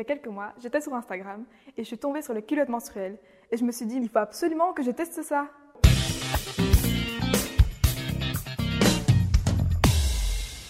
y a quelques mois, j'étais sur Instagram et je suis tombée sur le culotte menstruel. Et je me suis dit, il faut absolument que je teste ça.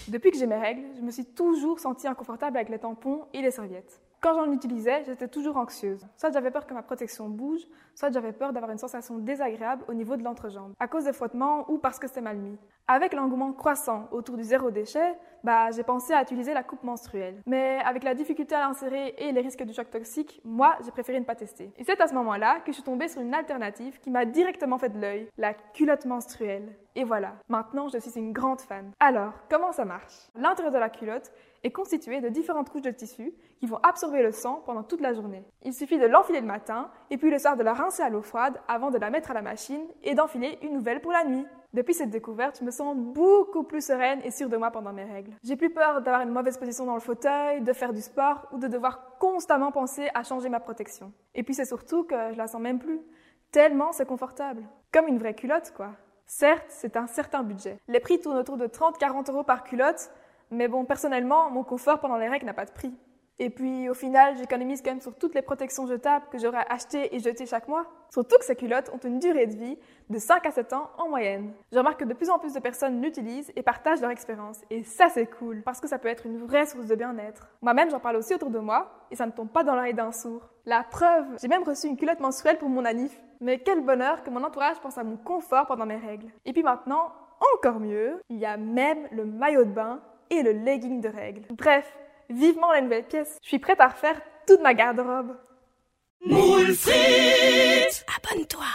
Depuis que j'ai mes règles, je me suis toujours sentie inconfortable avec les tampons et les serviettes. Quand j'en utilisais, j'étais toujours anxieuse. Soit j'avais peur que ma protection bouge, soit j'avais peur d'avoir une sensation désagréable au niveau de l'entrejambe, à cause des frottements ou parce que c'était mal mis. Avec l'engouement croissant autour du zéro déchet, bah, j'ai pensé à utiliser la coupe menstruelle. Mais avec la difficulté à l'insérer et les risques du choc toxique, moi, j'ai préféré ne pas tester. Et c'est à ce moment-là que je suis tombée sur une alternative qui m'a directement fait de l'œil, la culotte menstruelle. Et voilà, maintenant je suis une grande fan. Alors, comment ça marche? L'intérieur de la culotte est constitué de différentes couches de tissu qui vont absorber le sang pendant toute la journée. Il suffit de l'enfiler le matin et puis le soir de la rincer à l'eau froide avant de la mettre à la machine et d'enfiler une nouvelle pour la nuit. Depuis cette découverte, je me sens beaucoup plus sereine et sûre de moi pendant mes règles. J'ai plus peur d'avoir une mauvaise position dans le fauteuil, de faire du sport ou de devoir constamment penser à changer ma protection. Et puis c'est surtout que je la sens même plus. Tellement c'est confortable. Comme une vraie culotte, quoi. Certes, c'est un certain budget. Les prix tournent autour de 30-40 euros par culotte, mais bon, personnellement, mon confort pendant les règles n'a pas de prix. Et puis au final, j'économise quand même sur toutes les protections jetables que j'aurais achetées et jetées chaque mois. Surtout que ces culottes ont une durée de vie de 5 à 7 ans en moyenne. Je remarque que de plus en plus de personnes l'utilisent et partagent leur expérience. Et ça, c'est cool, parce que ça peut être une vraie source de bien-être. Moi-même, j'en parle aussi autour de moi, et ça ne tombe pas dans l'oreille d'un sourd. La preuve, j'ai même reçu une culotte menstruelle pour mon anif. Mais quel bonheur que mon entourage pense à mon confort pendant mes règles. Et puis maintenant, encore mieux, il y a même le maillot de bain et le legging de règles. Bref, vivement la nouvelle pièce. Je suis prête à refaire toute ma garde-robe. Abonne-toi